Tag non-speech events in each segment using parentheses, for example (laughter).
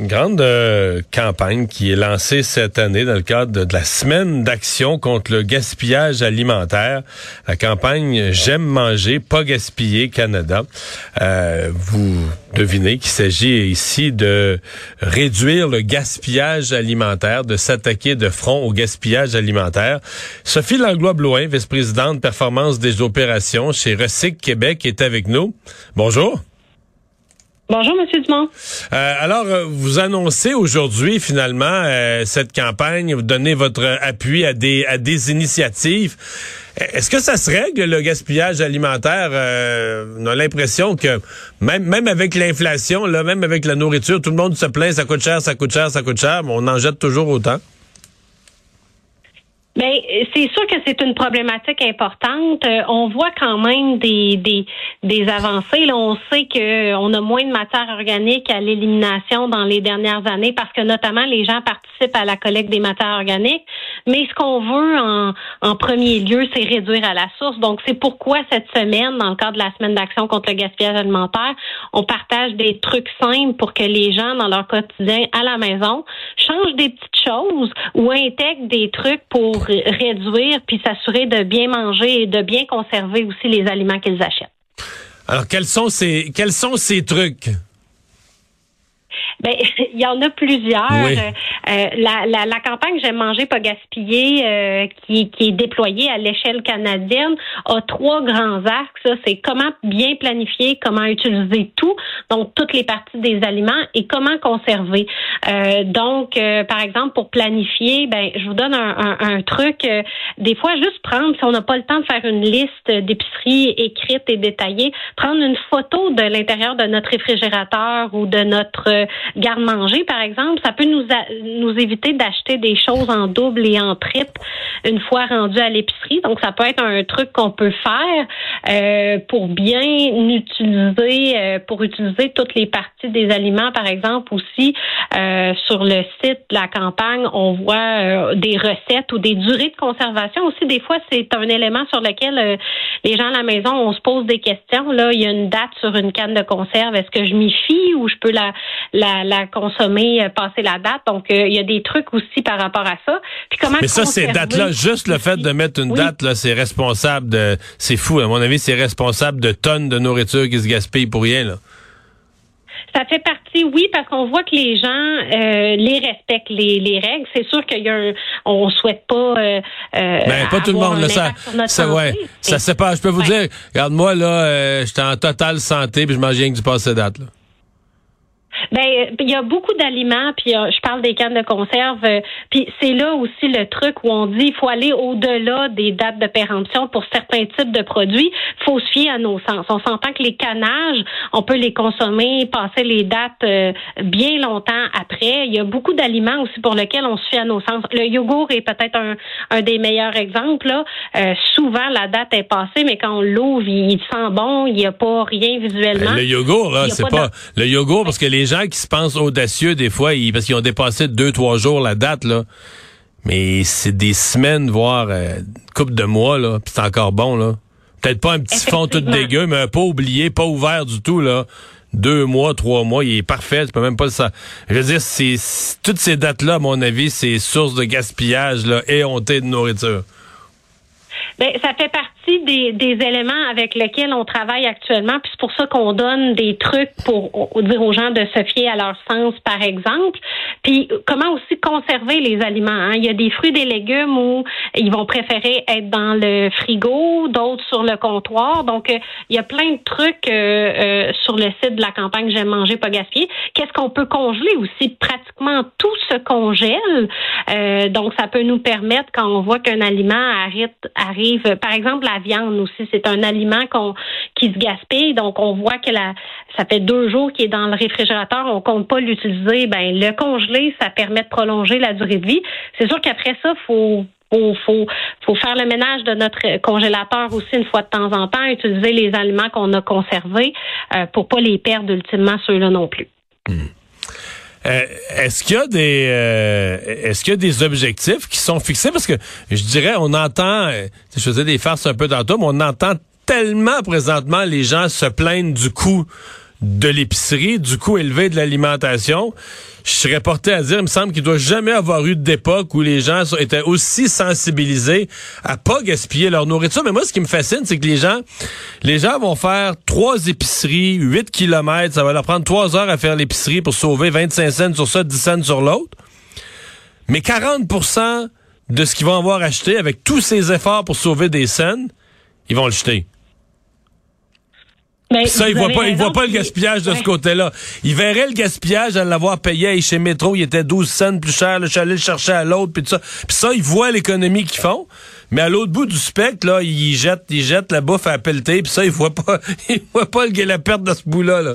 Grande euh, campagne qui est lancée cette année dans le cadre de, la semaine d'action contre le gaspillage alimentaire. La campagne J'aime manger, pas gaspiller Canada. Euh, vous devinez qu'il s'agit ici de réduire le gaspillage alimentaire, de s'attaquer de front au gaspillage alimentaire. Sophie Langlois-Bloin, vice-présidente performance des opérations chez Recyc Québec, est avec nous. Bonjour. Bonjour, Monsieur Dumont. Euh, alors, euh, vous annoncez aujourd'hui finalement euh, cette campagne, vous donnez votre appui à des à des initiatives. Est-ce que ça se règle le gaspillage alimentaire? On a l'impression que même même avec l'inflation, là, même avec la nourriture, tout le monde se plaint, ça coûte cher, ça coûte cher, ça coûte cher, mais on en jette toujours autant. Bien, c'est sûr que c'est une problématique importante. Euh, on voit quand même des, des, des avancées. Là, on sait qu'on a moins de matière organique à l'élimination dans les dernières années parce que notamment les gens participent à la collecte des matières organiques. Mais ce qu'on veut en, en premier lieu, c'est réduire à la source. Donc, c'est pourquoi cette semaine, dans le cadre de la semaine d'action contre le gaspillage alimentaire, on partage des trucs simples pour que les gens, dans leur quotidien à la maison, changent des petites choses ou intègrent des trucs pour réduire puis s'assurer de bien manger et de bien conserver aussi les aliments qu'ils achètent. Alors, quels sont ces, quels sont ces trucs? Ben, (laughs) il y en a plusieurs. Euh, euh, la, la, la, campagne J'aime manger, pas gaspiller, euh, qui, qui, est déployée à l'échelle canadienne, a trois grands axes. C'est comment bien planifier, comment utiliser tout, donc toutes les parties des aliments, et comment conserver. donc, par exemple, pour planifier, ben, je vous donne un, un, un truc. des fois, juste prendre, si on n'a pas le temps de faire une liste d'épiceries écrite et détaillée, prendre une photo de l'intérieur de notre réfrigérateur ou de notre garde-manger, par exemple, ça peut nous, nous éviter d'acheter des choses en double et en triple une fois rendu à l'épicerie. Donc, ça peut être un truc qu'on peut faire euh, pour bien utiliser, euh, pour utiliser toutes les parties des aliments, par exemple, aussi euh, sur le site de la campagne, on voit des recettes ou des durées de conservation. Aussi, des fois, c'est un élément sur lequel les gens à la maison, on se pose des questions. Là, il y a une date sur une canne de conserve. Est-ce que je m'y fie ou je peux la, la la, consommer, euh, passer la date. Donc, euh, il y a des trucs aussi par rapport à ça. Puis comment Mais ça, ces dates-là, juste le fait de mettre une date, là, c'est responsable de... C'est fou, à mon avis, c'est responsable de tonnes de nourriture qui se gaspillent pour rien, là. Ça fait partie, oui, parce qu'on voit que les gens euh, les respectent les, règles. C'est sûr qu'il y a un, on souhaite pas. Euh, ben, pas tout le monde. Là, ça, ça, ouais, ça c'est pas. Je peux vous dire, regarde moi là, j'étais en totale santé puis je mangeais rien que du passé date. Là. Ben, il y a beaucoup d'aliments, puis euh, je parle des cannes de conserve, euh, puis c'est là aussi le truc où on dit il faut aller au-delà des dates de péremption pour certains types de produits. Il faut se fier à nos sens. On s'entend que les cannages, on peut les consommer, passer les dates euh, bien longtemps après. Il y a beaucoup d'aliments aussi pour lesquels on se fie à nos sens. Le yogourt est peut-être un, un des meilleurs exemples. Là. souvent, la date est passée, mais quand on l'ouvre, il, sent bon, il n'y a pas rien visuellement. Le yogourt, là, c'est pas, le yogourt parce que les gens qui se pensent audacieux des fois, parce qu'ils ont dépassé deux, trois jours la date, là. Mais c'est des semaines, voire euh, une couple de mois, là, puis c'est encore bon, là. Peut-être pas un petit fond tout dégueu, mais un pas oublié, pas ouvert du tout, là. Deux mois, trois mois, il est parfait, tu peux même pas le savoir. Je veux dire, c'est, toutes ces dates-là, à mon avis, c'est source de gaspillage, là, éhonté de nourriture. Ben, ça fait partie des, éléments avec lesquels on travaille actuellement, puis c'est pour ça qu'on donne des trucs pour dire aux gens de se fier à leur sens, par exemple. Puis comment aussi conserver les aliments. Hein? Il y a des fruits, des légumes où ils vont préférer être dans le frigo, d'autres sur le comptoir. Donc, euh, il y a plein de trucs euh, euh, sur le site de la campagne J'aime manger, pas gaspiller. Qu'est-ce qu'on peut congeler aussi? Pratiquement tout se congèle. donc, ça peut nous permettre, quand on voit qu'un aliment arrive arrive. Par exemple, la viande aussi, c'est un aliment qu'on qui se gaspille. Donc, on voit que ça fait deux jours qu'il est dans le réfrigérateur, on compte pas l'utiliser. Ben, le congeler, ça permet de prolonger la durée de vie. C'est sûr qu'après ça, faut faut, faire le ménage de notre congélateur aussi une fois de temps en temps, utiliser les aliments qu'on a conservés euh, pour pas les perdre ultimement ceux-là non plus. Hmm. Euh, est-ce qu'il y a des euh, est-ce qu'il y a des objectifs qui sont fixés? Parce que je dirais on entend euh, je faisais des farces un peu tantôt mais on entend tellement présentement les gens se plaindre du coût de l'épicerie, du coût élevé de l'alimentation. Je serais porté à dire, il me semble qu'il doit jamais avoir eu d'époque où les gens étaient aussi sensibilisés à pas gaspiller leur nourriture. Mais moi, ce qui me fascine, c'est que les gens, les gens vont faire trois épiceries, 8 kilomètres. Ça va leur prendre trois heures à faire l'épicerie pour sauver 25 cents sur ça, 10 cents sur l'autre. Mais 40% de ce qu'ils vont avoir acheté avec tous ces efforts pour sauver des cents, ils vont le jeter. Ben, ça, il voit pas, il voit pas le gaspillage de ce côté-là. Il verrait le gaspillage à l'avoir payé chez Métro, il était 12 cents plus cher, le chalet le chercher à l'autre, puis ça. Puis ça, il voit l'économie qu'ils font. Mais à l'autre bout du spectre, là, il jette, il jette la bouffe à pelleter, puis ça, il voit pas, (laughs) il voit pas le, la perte de ce bout-là, là.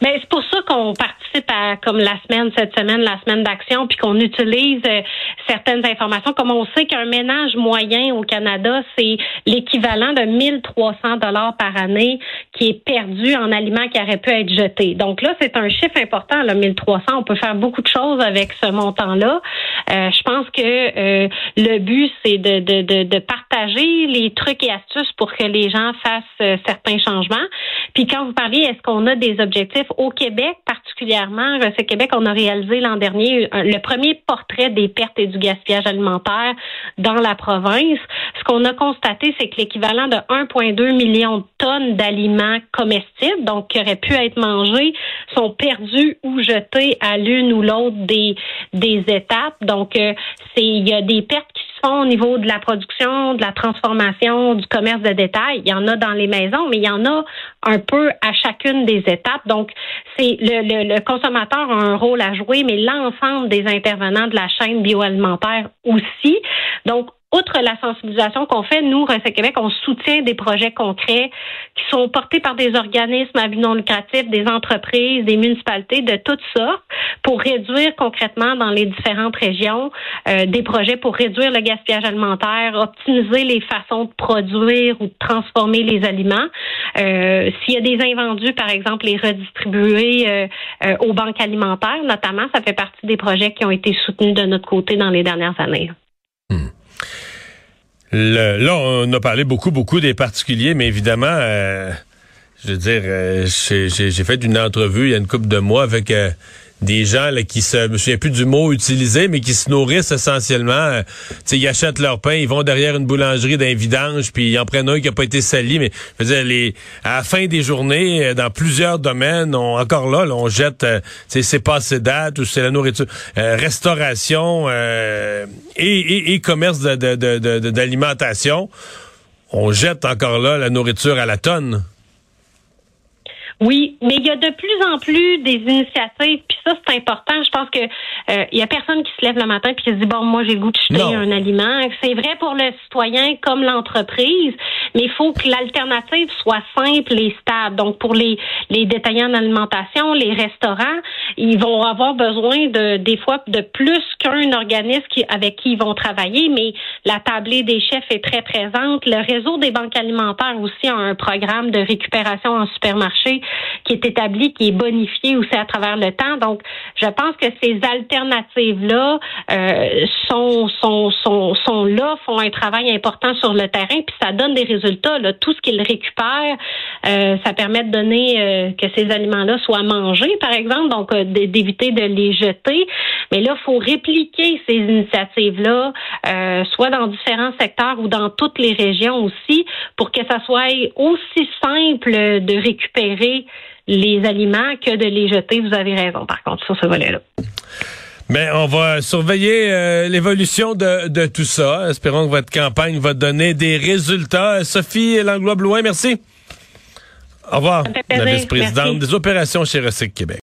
Mais c'est pour ça qu'on participe à comme la semaine cette semaine, la semaine d'action, puis qu'on utilise euh, certaines informations. Comme on sait qu'un ménage moyen au Canada, c'est l'équivalent de 1300 dollars par année qui est perdu en aliments qui auraient pu être jetés. Donc là, c'est un chiffre important, le 1300. On peut faire beaucoup de choses avec ce montant-là. Euh, je pense que euh, le but, c'est de, de, de, de, partager les trucs et astuces pour que les gens fassent certains changements. Puis quand vous parliez, est-ce qu'on a des objectifs au Québec particulièrement? Ce Québec, on a réalisé l'an dernier le premier portrait des pertes et du gaspillage alimentaire dans la province. Ce qu'on a constaté, c'est que l'équivalent de 1,2 million de tonnes d'aliments comestibles, donc qui auraient pu être mangés, sont perdus ou jetés à l'une ou l'autre des, des étapes. Donc, euh, c'est il y a des pertes qui au niveau de la production, de la transformation, du commerce de détail. Il y en a dans les maisons, mais il y en a un peu à chacune des étapes. Donc, c'est le, le, consommateur a un rôle à jouer, mais l'ensemble des intervenants de la chaîne bioalimentaire aussi. Donc, outre la sensibilisation qu'on fait, nous, Recet Québec, on soutient des projets concrets qui sont portés par des organismes à but non lucratif, des entreprises, des municipalités de toutes sortes pour réduire concrètement dans les différentes régions euh, des projets pour réduire le gaspillage alimentaire, optimiser les façons de produire ou de transformer les aliments. Euh, S'il y a des invendus, par exemple, les redistribuer euh, euh, aux banques alimentaires, notamment, ça fait partie des projets qui ont été soutenus de notre côté dans les dernières années. Le, là, on a parlé beaucoup, beaucoup des particuliers, mais évidemment, euh, je veux dire, euh, j'ai fait une entrevue il y a une couple de mois avec euh, des gens là, qui se, je me souviens plus du mot utilisé, mais qui se nourrissent essentiellement. Euh, ils achètent leur pain, ils vont derrière une boulangerie d'un vidange, puis ils en prennent un qui a pas été sali. Mais je veux dire, à la fin des journées, euh, dans plusieurs domaines, on, encore là, on jette, euh, c'est passé date ou c'est la nourriture, euh, restauration et, et, et, commerce d'alimentation. De, de, on jette encore là la nourriture à la tonne. Oui, mais il y a de plus en plus des initiatives, puis ça c'est important. Je pense que il y a personne qui se lève le matin puis qui se dit bon moi j'ai goût de jeter un aliment. C'est vrai pour le citoyen comme l'entreprise, mais il faut que l'alternative soit simple et stable. Donc pour les les détaillants d'alimentation, les restaurants, ils vont avoir besoin de des fois de plus qu'un organisme qui, avec qui ils vont travailler, mais la tablée des chefs est très présente. Le réseau des banques alimentaires aussi a un programme de récupération en supermarché qui est établi, qui est bonifié aussi à travers le temps. Donc, je pense que ces alternatives-là euh, sont, là, font un travail important sur le terrain, puis ça donne des résultats. Là. Tout ce qu'ils récupèrent, euh, ça permet de donner euh, que ces aliments-là soient mangés, par exemple, donc d'éviter de les jeter. Mais là, il faut répliquer ces initiatives-là, soit dans différents secteurs ou dans toutes les régions aussi, pour que ça soit aussi simple de récupérer les aliments que de les jeter. Vous avez raison, par contre, sur ce volet-là. Mais on va surveiller euh, l'évolution de, de, tout ça. Espérons que votre campagne va donner des résultats. Sophie Langlois-Blouin, merci. Au revoir. La vice-présidente des opérations chez Recyc Québec.